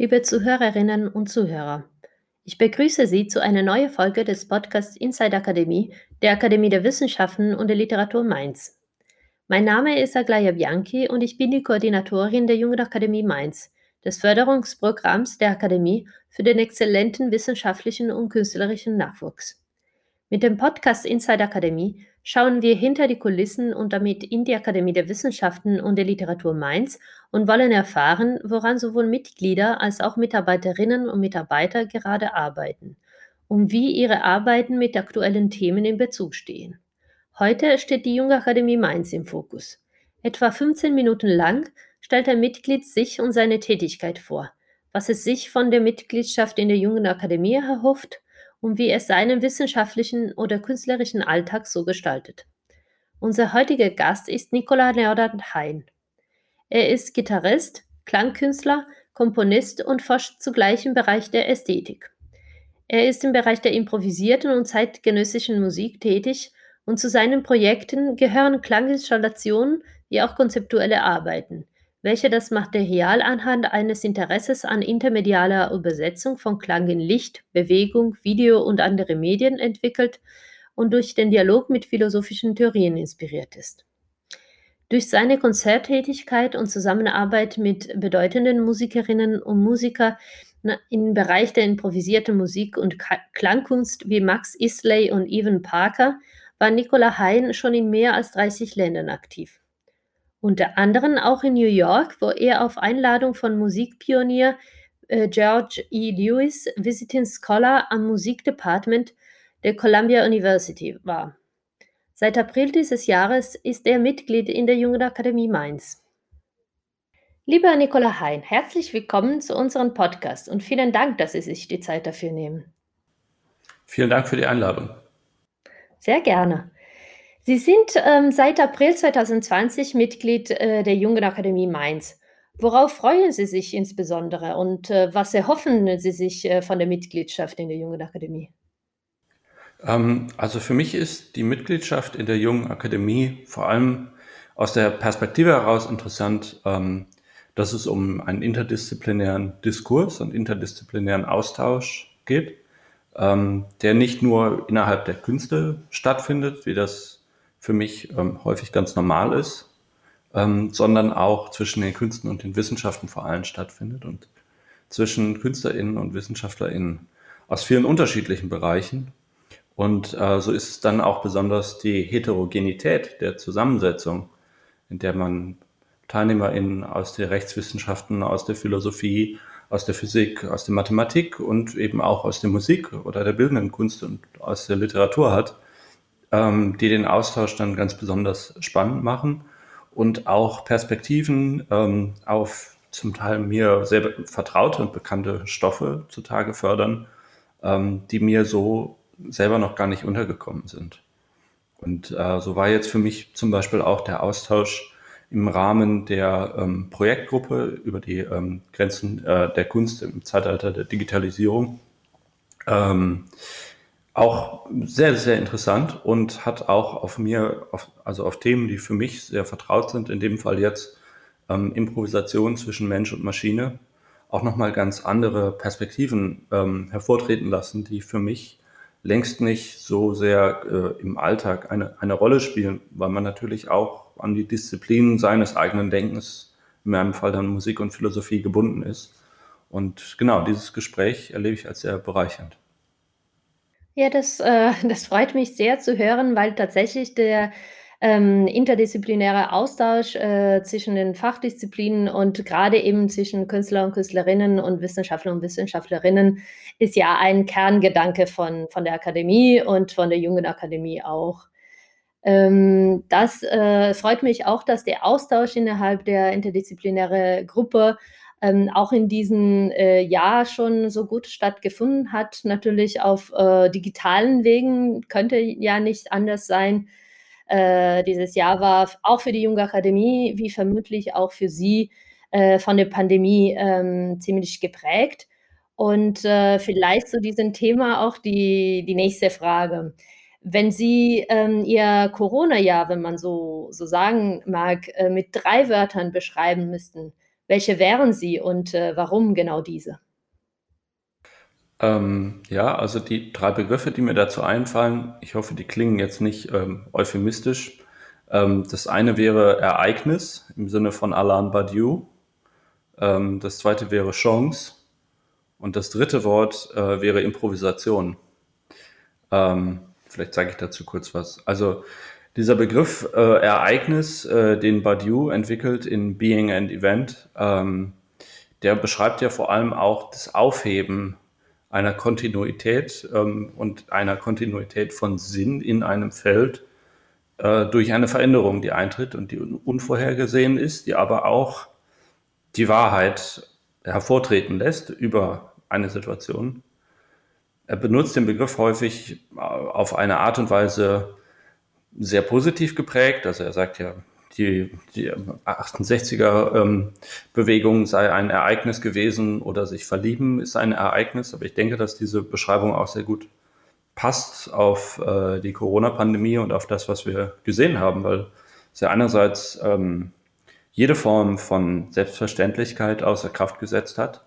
Liebe Zuhörerinnen und Zuhörer, ich begrüße Sie zu einer neuen Folge des Podcasts Inside Akademie der Akademie der Wissenschaften und der Literatur Mainz. Mein Name ist Aglaya Bianchi und ich bin die Koordinatorin der Jugendakademie Mainz, des Förderungsprogramms der Akademie für den exzellenten wissenschaftlichen und künstlerischen Nachwuchs. Mit dem Podcast Inside Akademie schauen wir hinter die Kulissen und damit in die Akademie der Wissenschaften und der Literatur Mainz und wollen erfahren, woran sowohl Mitglieder als auch Mitarbeiterinnen und Mitarbeiter gerade arbeiten und wie ihre Arbeiten mit aktuellen Themen in Bezug stehen. Heute steht die Junge Akademie Mainz im Fokus. Etwa 15 Minuten lang stellt ein Mitglied sich und seine Tätigkeit vor, was es sich von der Mitgliedschaft in der Jungen Akademie erhofft und wie es seinen wissenschaftlichen oder künstlerischen Alltag so gestaltet. Unser heutiger Gast ist Nicola Leonard Hein. Er ist Gitarrist, Klangkünstler, Komponist und forscht zugleich im Bereich der Ästhetik. Er ist im Bereich der improvisierten und zeitgenössischen Musik tätig und zu seinen Projekten gehören Klanginstallationen wie auch konzeptuelle Arbeiten, welche das Material anhand eines Interesses an intermedialer Übersetzung von Klang in Licht, Bewegung, Video und andere Medien entwickelt und durch den Dialog mit philosophischen Theorien inspiriert ist. Durch seine Konzerttätigkeit und Zusammenarbeit mit bedeutenden Musikerinnen und Musikern im Bereich der improvisierten Musik und Klangkunst wie Max Isley und Evan Parker war Nicola Hein schon in mehr als 30 Ländern aktiv unter anderem auch in New York, wo er auf Einladung von Musikpionier äh, George E. Lewis Visiting Scholar am Musikdepartment der Columbia University war. Seit April dieses Jahres ist er Mitglied in der Jungen Akademie Mainz. Lieber Nicola Hein, herzlich willkommen zu unserem Podcast und vielen Dank, dass Sie sich die Zeit dafür nehmen. Vielen Dank für die Einladung. Sehr gerne. Sie sind ähm, seit April 2020 Mitglied äh, der Jungen Akademie Mainz. Worauf freuen Sie sich insbesondere und äh, was erhoffen Sie sich äh, von der Mitgliedschaft in der Jungen Akademie? Ähm, also für mich ist die Mitgliedschaft in der Jungen Akademie vor allem aus der Perspektive heraus interessant, ähm, dass es um einen interdisziplinären Diskurs und interdisziplinären Austausch geht, ähm, der nicht nur innerhalb der Künste stattfindet, wie das für mich ähm, häufig ganz normal ist, ähm, sondern auch zwischen den Künsten und den Wissenschaften vor allem stattfindet und zwischen KünstlerInnen und WissenschaftlerInnen aus vielen unterschiedlichen Bereichen. Und äh, so ist es dann auch besonders die Heterogenität der Zusammensetzung, in der man TeilnehmerInnen aus der Rechtswissenschaften, aus der Philosophie, aus der Physik, aus der Mathematik und eben auch aus der Musik oder der bildenden Kunst und aus der Literatur hat, ähm, die den Austausch dann ganz besonders spannend machen und auch Perspektiven ähm, auf zum Teil mir sehr vertraute und bekannte Stoffe zutage fördern, ähm, die mir so selber noch gar nicht untergekommen sind. Und äh, so war jetzt für mich zum Beispiel auch der Austausch im Rahmen der ähm, Projektgruppe über die ähm, Grenzen äh, der Kunst im Zeitalter der Digitalisierung ähm, auch sehr, sehr interessant und hat auch auf mir, auf, also auf Themen, die für mich sehr vertraut sind, in dem Fall jetzt ähm, Improvisation zwischen Mensch und Maschine, auch nochmal ganz andere Perspektiven ähm, hervortreten lassen, die für mich längst nicht so sehr äh, im Alltag eine, eine Rolle spielen, weil man natürlich auch an die Disziplinen seines eigenen Denkens, in meinem Fall dann Musik und Philosophie, gebunden ist. Und genau, dieses Gespräch erlebe ich als sehr bereichernd. Ja, das, äh, das freut mich sehr zu hören, weil tatsächlich der ähm, interdisziplinäre Austausch äh, zwischen den Fachdisziplinen und gerade eben zwischen Künstler und Künstlerinnen und Wissenschaftler und Wissenschaftlerinnen ist ja ein Kerngedanke von, von der Akademie und von der Jungen Akademie auch. Ähm, das äh, freut mich auch, dass der Austausch innerhalb der interdisziplinären Gruppe ähm, auch in diesem äh, Jahr schon so gut stattgefunden hat. Natürlich auf äh, digitalen Wegen könnte ja nicht anders sein. Äh, dieses Jahr war auch für die Junge Akademie, wie vermutlich auch für Sie, äh, von der Pandemie ähm, ziemlich geprägt. Und äh, vielleicht zu diesem Thema auch die, die nächste Frage. Wenn Sie ähm, Ihr Corona-Jahr, wenn man so, so sagen mag, äh, mit drei Wörtern beschreiben müssten, welche wären sie und äh, warum genau diese? Ähm, ja, also die drei Begriffe, die mir dazu einfallen, ich hoffe, die klingen jetzt nicht ähm, euphemistisch. Ähm, das eine wäre Ereignis im Sinne von Alain Badiou. Ähm, das zweite wäre Chance. Und das dritte Wort äh, wäre Improvisation. Ähm, vielleicht sage ich dazu kurz was. Also dieser Begriff äh, Ereignis, äh, den Badiou entwickelt in Being and Event, ähm, der beschreibt ja vor allem auch das Aufheben einer Kontinuität ähm, und einer Kontinuität von Sinn in einem Feld äh, durch eine Veränderung, die eintritt und die unvorhergesehen ist, die aber auch die Wahrheit hervortreten lässt über eine Situation. Er benutzt den Begriff häufig äh, auf eine Art und Weise sehr positiv geprägt. Also er sagt ja, die, die 68er-Bewegung ähm, sei ein Ereignis gewesen oder sich verlieben ist ein Ereignis. Aber ich denke, dass diese Beschreibung auch sehr gut passt auf äh, die Corona-Pandemie und auf das, was wir gesehen haben, weil es ja einerseits ähm, jede Form von Selbstverständlichkeit außer Kraft gesetzt hat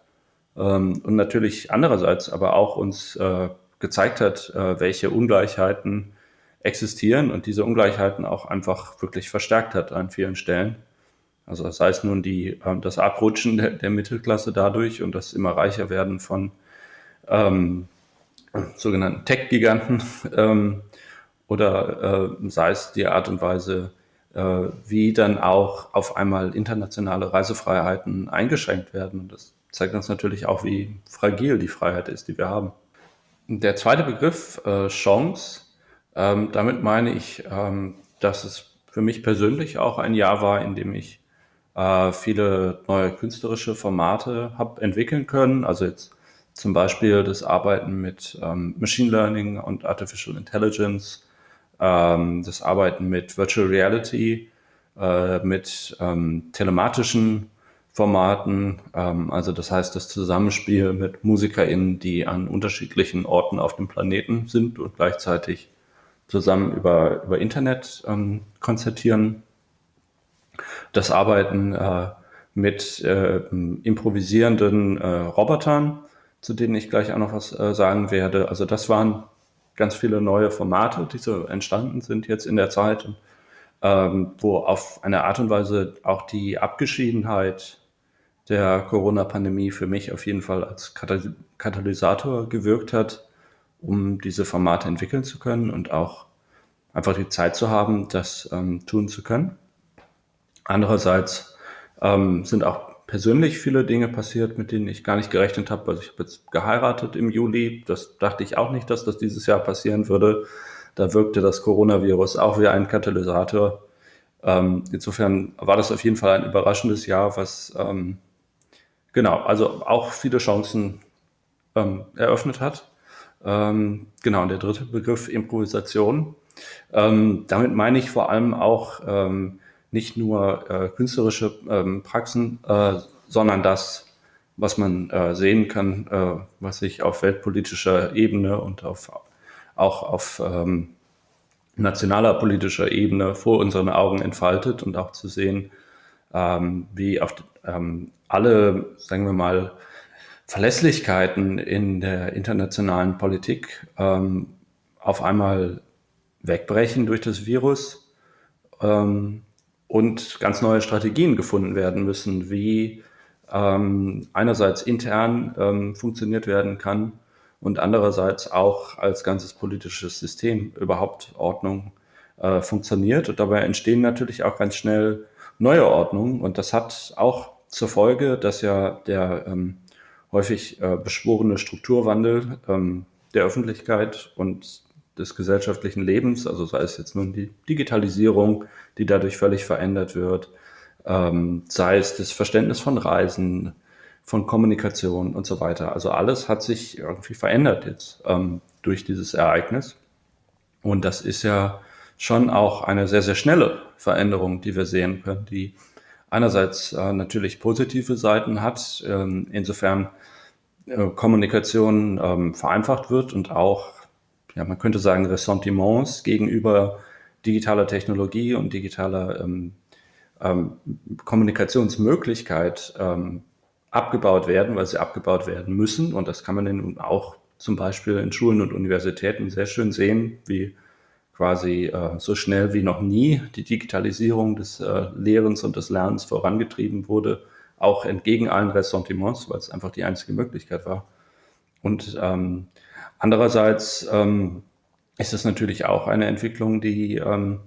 ähm, und natürlich andererseits aber auch uns äh, gezeigt hat, äh, welche Ungleichheiten existieren und diese Ungleichheiten auch einfach wirklich verstärkt hat an vielen Stellen. Also sei es nun die, äh, das Abrutschen der, der, Mittelklasse dadurch und das immer reicher werden von ähm, sogenannten Tech-Giganten ähm, oder äh, sei es die Art und Weise, äh, wie dann auch auf einmal internationale Reisefreiheiten eingeschränkt werden. Und das zeigt uns natürlich auch, wie fragil die Freiheit ist, die wir haben. Der zweite Begriff, äh, Chance, ähm, damit meine ich, ähm, dass es für mich persönlich auch ein Jahr war, in dem ich äh, viele neue künstlerische Formate habe entwickeln können. Also jetzt zum Beispiel das Arbeiten mit ähm, Machine Learning und Artificial Intelligence, ähm, das Arbeiten mit Virtual Reality, äh, mit ähm, telematischen Formaten, ähm, also das heißt das Zusammenspiel mit MusikerInnen, die an unterschiedlichen Orten auf dem Planeten sind und gleichzeitig zusammen über, über Internet ähm, konzertieren. Das Arbeiten äh, mit äh, improvisierenden äh, Robotern, zu denen ich gleich auch noch was äh, sagen werde. Also das waren ganz viele neue Formate, die so entstanden sind jetzt in der Zeit, ähm, wo auf eine Art und Weise auch die Abgeschiedenheit der Corona-Pandemie für mich auf jeden Fall als Katalysator gewirkt hat um diese Formate entwickeln zu können und auch einfach die Zeit zu haben, das ähm, tun zu können. Andererseits ähm, sind auch persönlich viele Dinge passiert, mit denen ich gar nicht gerechnet habe. Also ich habe jetzt geheiratet im Juli. Das dachte ich auch nicht, dass das dieses Jahr passieren würde. Da wirkte das Coronavirus auch wie ein Katalysator. Ähm, insofern war das auf jeden Fall ein überraschendes Jahr, was ähm, genau, also auch viele Chancen ähm, eröffnet hat. Ähm, genau, und der dritte Begriff Improvisation. Ähm, damit meine ich vor allem auch ähm, nicht nur äh, künstlerische ähm, Praxen, äh, sondern das, was man äh, sehen kann, äh, was sich auf weltpolitischer Ebene und auf, auch auf ähm, nationaler politischer Ebene vor unseren Augen entfaltet und auch zu sehen, ähm, wie auf alle, sagen wir mal, Verlässlichkeiten in der internationalen Politik ähm, auf einmal wegbrechen durch das Virus ähm, und ganz neue Strategien gefunden werden müssen, wie ähm, einerseits intern ähm, funktioniert werden kann und andererseits auch als ganzes politisches System überhaupt Ordnung äh, funktioniert. Und dabei entstehen natürlich auch ganz schnell neue Ordnungen. Und das hat auch zur Folge, dass ja der ähm, häufig äh, beschworene Strukturwandel ähm, der Öffentlichkeit und des gesellschaftlichen Lebens, also sei es jetzt nun die Digitalisierung, die dadurch völlig verändert wird, ähm, sei es das Verständnis von Reisen, von Kommunikation und so weiter. Also alles hat sich irgendwie verändert jetzt ähm, durch dieses Ereignis. Und das ist ja schon auch eine sehr, sehr schnelle Veränderung, die wir sehen können, die einerseits äh, natürlich positive Seiten hat, ähm, insofern äh, Kommunikation ähm, vereinfacht wird und auch ja, man könnte sagen, Ressentiments gegenüber digitaler Technologie und digitaler ähm, ähm, Kommunikationsmöglichkeit ähm, abgebaut werden, weil sie abgebaut werden müssen. Und das kann man dann auch zum Beispiel in Schulen und Universitäten sehr schön sehen, wie quasi äh, so schnell wie noch nie die Digitalisierung des äh, Lehrens und des Lernens vorangetrieben wurde, auch entgegen allen Ressentiments, weil es einfach die einzige Möglichkeit war. Und ähm, andererseits ähm, ist es natürlich auch eine Entwicklung, die ähm,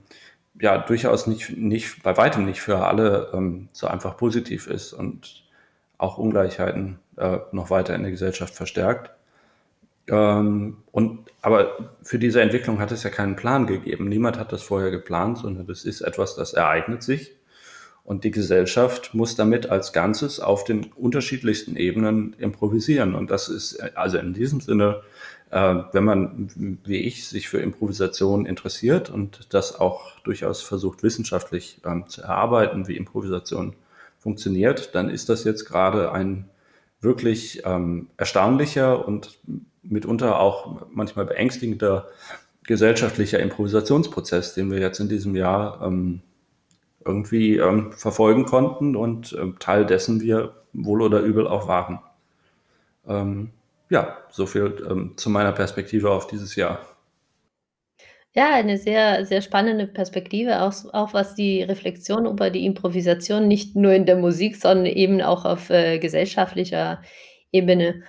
ja durchaus nicht, nicht, bei weitem nicht für alle ähm, so einfach positiv ist und auch Ungleichheiten äh, noch weiter in der Gesellschaft verstärkt. Ähm, und, aber für diese Entwicklung hat es ja keinen Plan gegeben. Niemand hat das vorher geplant, sondern das ist etwas, das ereignet sich. Und die Gesellschaft muss damit als Ganzes auf den unterschiedlichsten Ebenen improvisieren. Und das ist also in diesem Sinne, äh, wenn man, wie ich, sich für Improvisation interessiert und das auch durchaus versucht, wissenschaftlich ähm, zu erarbeiten, wie Improvisation funktioniert, dann ist das jetzt gerade ein wirklich ähm, erstaunlicher und mitunter auch manchmal beängstigender gesellschaftlicher Improvisationsprozess, den wir jetzt in diesem Jahr ähm, irgendwie ähm, verfolgen konnten und ähm, Teil dessen wir wohl oder übel auch waren. Ähm, ja, so viel ähm, zu meiner Perspektive auf dieses Jahr. Ja, eine sehr, sehr spannende Perspektive, auch, auch was die Reflexion über die Improvisation nicht nur in der Musik, sondern eben auch auf äh, gesellschaftlicher Ebene.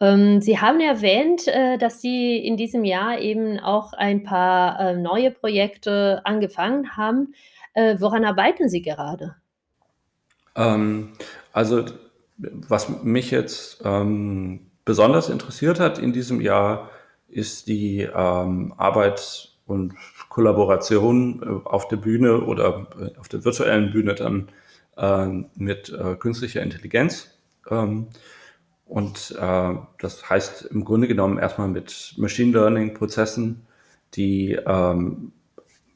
Ähm, Sie haben erwähnt, äh, dass Sie in diesem Jahr eben auch ein paar äh, neue Projekte angefangen haben. Äh, woran arbeiten Sie gerade? Ähm, also, was mich jetzt ähm, besonders interessiert hat in diesem Jahr, ist die Arbeit und Kollaboration auf der Bühne oder auf der virtuellen Bühne dann mit künstlicher Intelligenz. Und äh, das heißt im Grunde genommen erstmal mit Machine Learning Prozessen, die ähm,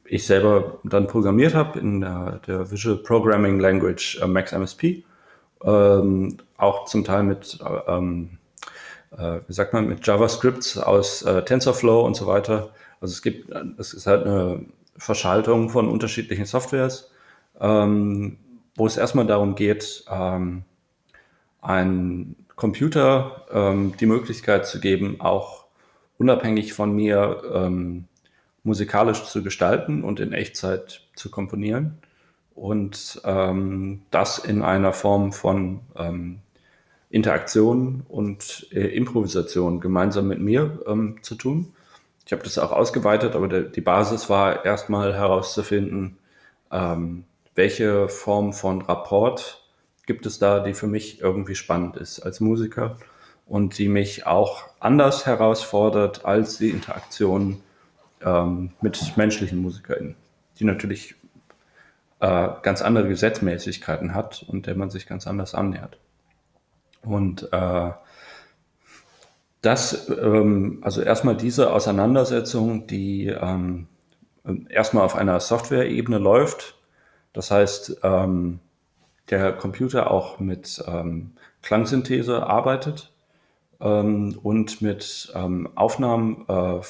ich selber dann programmiert habe in der, der Visual Programming Language äh, MaxMSP. Ähm, auch zum Teil mit, ähm, wie sagt man, mit JavaScripts aus TensorFlow und so weiter also es gibt, es ist halt eine Verschaltung von unterschiedlichen Softwares, ähm, wo es erstmal darum geht, ähm, ein Computer ähm, die Möglichkeit zu geben, auch unabhängig von mir ähm, musikalisch zu gestalten und in Echtzeit zu komponieren. Und ähm, das in einer Form von ähm, Interaktion und äh, Improvisation gemeinsam mit mir ähm, zu tun. Ich habe das auch ausgeweitet, aber der, die Basis war erstmal herauszufinden, ähm, welche Form von Rapport gibt es da, die für mich irgendwie spannend ist als Musiker und die mich auch anders herausfordert als die Interaktion ähm, mit menschlichen MusikerInnen, die natürlich äh, ganz andere Gesetzmäßigkeiten hat und der man sich ganz anders annähert. Und äh, das, ähm, also erstmal diese Auseinandersetzung, die ähm, erstmal auf einer Software-Ebene läuft. Das heißt, ähm, der Computer auch mit ähm, Klangsynthese arbeitet ähm, und mit ähm, Aufnahmen äh, äh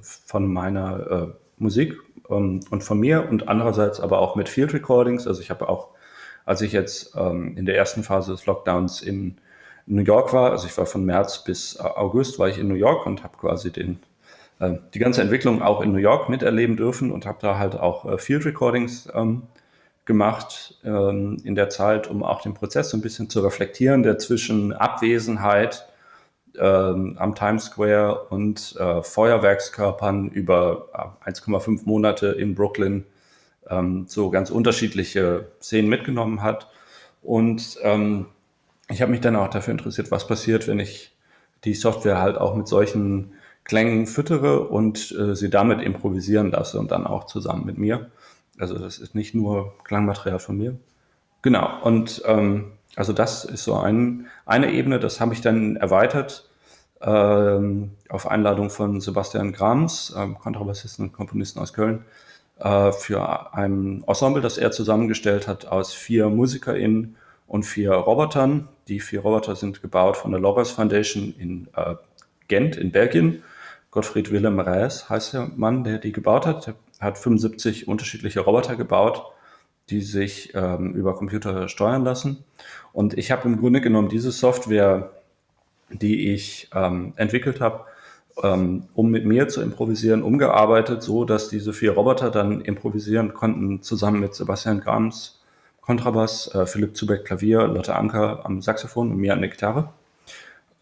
von meiner äh, Musik ähm, und von mir und andererseits aber auch mit Field Recordings. Also ich habe auch, als ich jetzt ähm, in der ersten Phase des Lockdowns in New York war, also ich war von März bis August war ich in New York und habe quasi den, äh, die ganze Entwicklung auch in New York miterleben dürfen und habe da halt auch äh, Field Recordings ähm, gemacht ähm, in der Zeit, um auch den Prozess so ein bisschen zu reflektieren, der zwischen Abwesenheit ähm, am Times Square und äh, Feuerwerkskörpern über 1,5 äh, Monate in Brooklyn ähm, so ganz unterschiedliche Szenen mitgenommen hat. Und ähm, ich habe mich dann auch dafür interessiert, was passiert, wenn ich die Software halt auch mit solchen Klängen füttere und äh, sie damit improvisieren lasse und dann auch zusammen mit mir. Also das ist nicht nur Klangmaterial von mir. Genau, und ähm, also das ist so ein, eine Ebene, das habe ich dann erweitert ähm, auf Einladung von Sebastian Grams, ähm, Kontrabassisten und Komponisten aus Köln, äh, für ein Ensemble, das er zusammengestellt hat aus vier MusikerInnen und vier Robotern. Die vier Roboter sind gebaut von der Logos Foundation in äh, Gent in Belgien. Gottfried Willem Rees heißt der Mann, der die gebaut hat. Der hat 75 unterschiedliche Roboter gebaut, die sich ähm, über Computer steuern lassen. Und ich habe im Grunde genommen diese Software, die ich ähm, entwickelt habe, ähm, um mit mir zu improvisieren, umgearbeitet, so dass diese vier Roboter dann improvisieren konnten, zusammen mit Sebastian Grams Kontrabass, äh, Philipp Zubeck Klavier, Lotte Anker am Saxophon und mir an der Gitarre.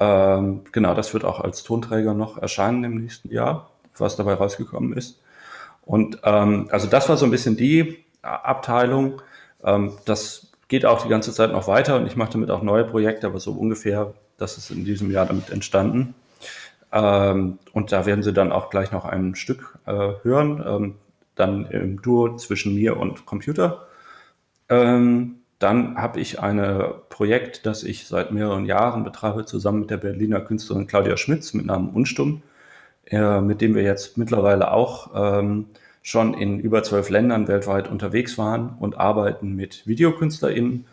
Ähm, genau, das wird auch als Tonträger noch erscheinen im nächsten Jahr, was dabei rausgekommen ist. Und ähm, also das war so ein bisschen die Abteilung. Ähm, das geht auch die ganze Zeit noch weiter und ich mache damit auch neue Projekte, aber so ungefähr, das ist in diesem Jahr damit entstanden. Ähm, und da werden Sie dann auch gleich noch ein Stück äh, hören, ähm, dann im Duo zwischen mir und Computer. Ähm, dann habe ich ein Projekt, das ich seit mehreren Jahren betreibe, zusammen mit der Berliner Künstlerin Claudia Schmitz mit Namen Unstumm, äh, mit dem wir jetzt mittlerweile auch ähm, schon in über zwölf Ländern weltweit unterwegs waren und arbeiten mit VideokünstlerInnen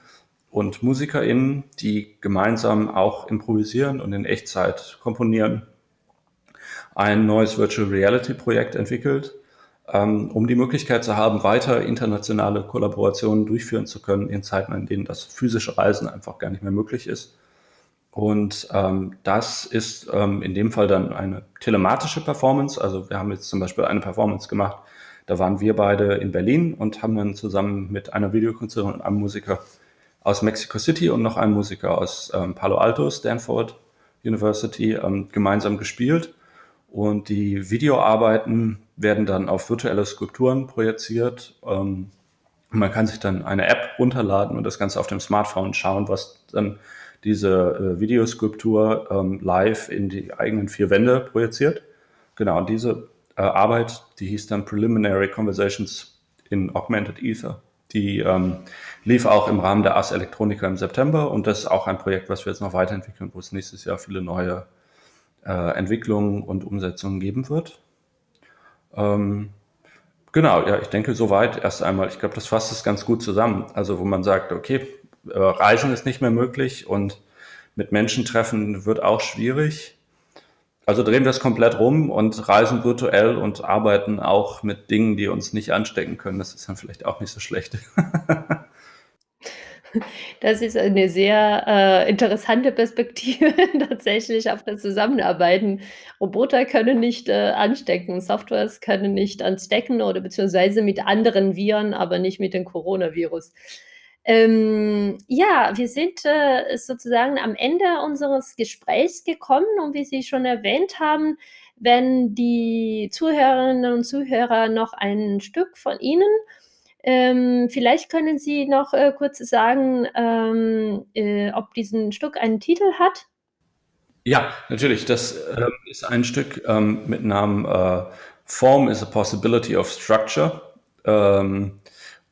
und MusikerInnen, die gemeinsam auch improvisieren und in Echtzeit komponieren. Ein neues Virtual Reality Projekt entwickelt, ähm, um die Möglichkeit zu haben, weiter internationale Kollaborationen durchführen zu können in Zeiten, in denen das physische Reisen einfach gar nicht mehr möglich ist. Und ähm, das ist ähm, in dem Fall dann eine telematische Performance. Also wir haben jetzt zum Beispiel eine Performance gemacht, da waren wir beide in Berlin und haben dann zusammen mit einer Videokünstlerin und einem Musiker aus Mexico City und noch einem Musiker aus ähm, Palo Alto, Stanford University, ähm, gemeinsam gespielt. Und die Videoarbeiten werden dann auf virtuelle Skulpturen projiziert. Ähm, man kann sich dann eine App runterladen und das Ganze auf dem Smartphone schauen, was dann diese äh, Videoskulptur ähm, live in die eigenen vier Wände projiziert. Genau, und diese äh, Arbeit, die hieß dann Preliminary Conversations in Augmented Ether. Die ähm, lief auch im Rahmen der AS Electronica im September und das ist auch ein Projekt, was wir jetzt noch weiterentwickeln, wo es nächstes Jahr viele neue äh, Entwicklungen und Umsetzungen geben wird. Ähm, genau, ja, ich denke soweit erst einmal. Ich glaube, das fasst es ganz gut zusammen. Also wo man sagt, okay, Reisen ist nicht mehr möglich und mit Menschen treffen wird auch schwierig. Also drehen wir es komplett rum und reisen virtuell und arbeiten auch mit Dingen, die uns nicht anstecken können. Das ist dann vielleicht auch nicht so schlecht. Das ist eine sehr, äh, interessante Perspektive tatsächlich auf das Zusammenarbeiten. Roboter können nicht, äh, anstecken, Softwares können nicht anstecken oder beziehungsweise mit anderen Viren, aber nicht mit dem Coronavirus. Ähm, ja, wir sind, äh, sozusagen am Ende unseres Gesprächs gekommen und wie Sie schon erwähnt haben, wenn die Zuhörerinnen und Zuhörer noch ein Stück von Ihnen ähm, vielleicht können Sie noch äh, kurz sagen, ähm, äh, ob diesen Stück einen Titel hat? Ja, natürlich. Das ähm, ist ein Stück ähm, mit Namen äh, Form is a Possibility of Structure. Ähm,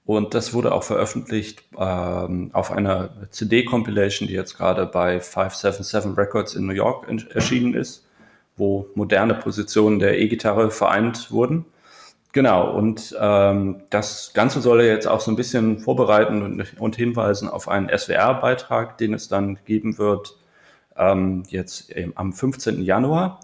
und das wurde auch veröffentlicht ähm, auf einer CD-Compilation, die jetzt gerade bei 577 Records in New York erschienen ist, wo moderne Positionen der E-Gitarre vereint wurden. Genau, und ähm, das Ganze soll jetzt auch so ein bisschen vorbereiten und, und hinweisen auf einen SWR-Beitrag, den es dann geben wird ähm, jetzt am 15. Januar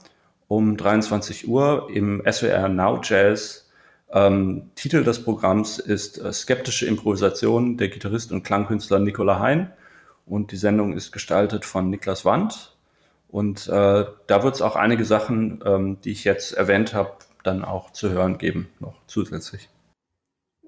um 23 Uhr im SWR Now Jazz. Ähm, Titel des Programms ist äh, Skeptische Improvisation der Gitarrist und Klangkünstler Nicola Hein und die Sendung ist gestaltet von Niklas Wandt. Und äh, da wird es auch einige Sachen, ähm, die ich jetzt erwähnt habe, dann auch zu hören geben, noch zusätzlich.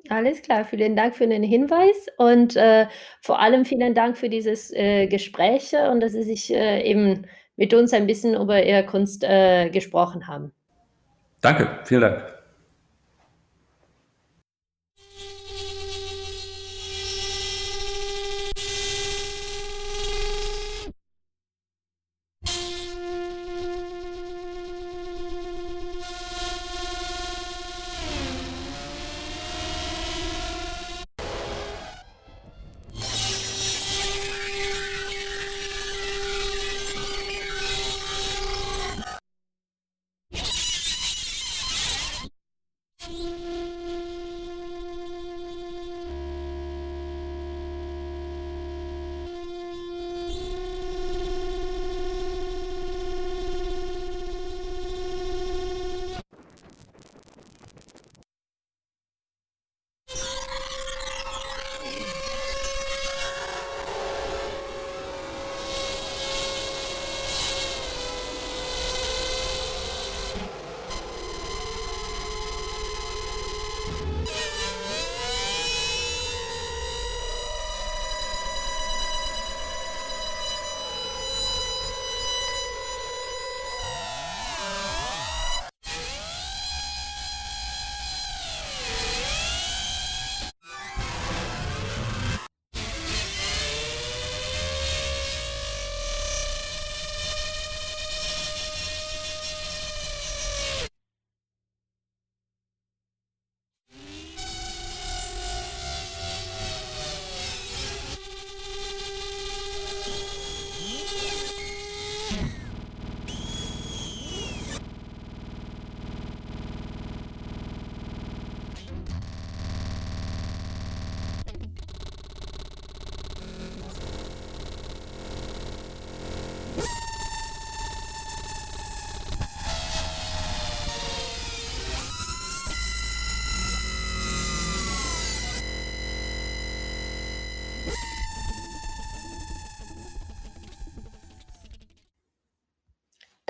Alles klar, vielen Dank für den Hinweis und äh, vor allem vielen Dank für dieses äh, Gespräch und dass Sie sich äh, eben mit uns ein bisschen über Ihre Kunst äh, gesprochen haben. Danke, vielen Dank.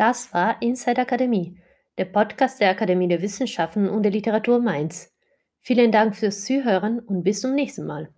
Das war Inside Akademie, der Podcast der Akademie der Wissenschaften und der Literatur Mainz. Vielen Dank fürs Zuhören und bis zum nächsten Mal.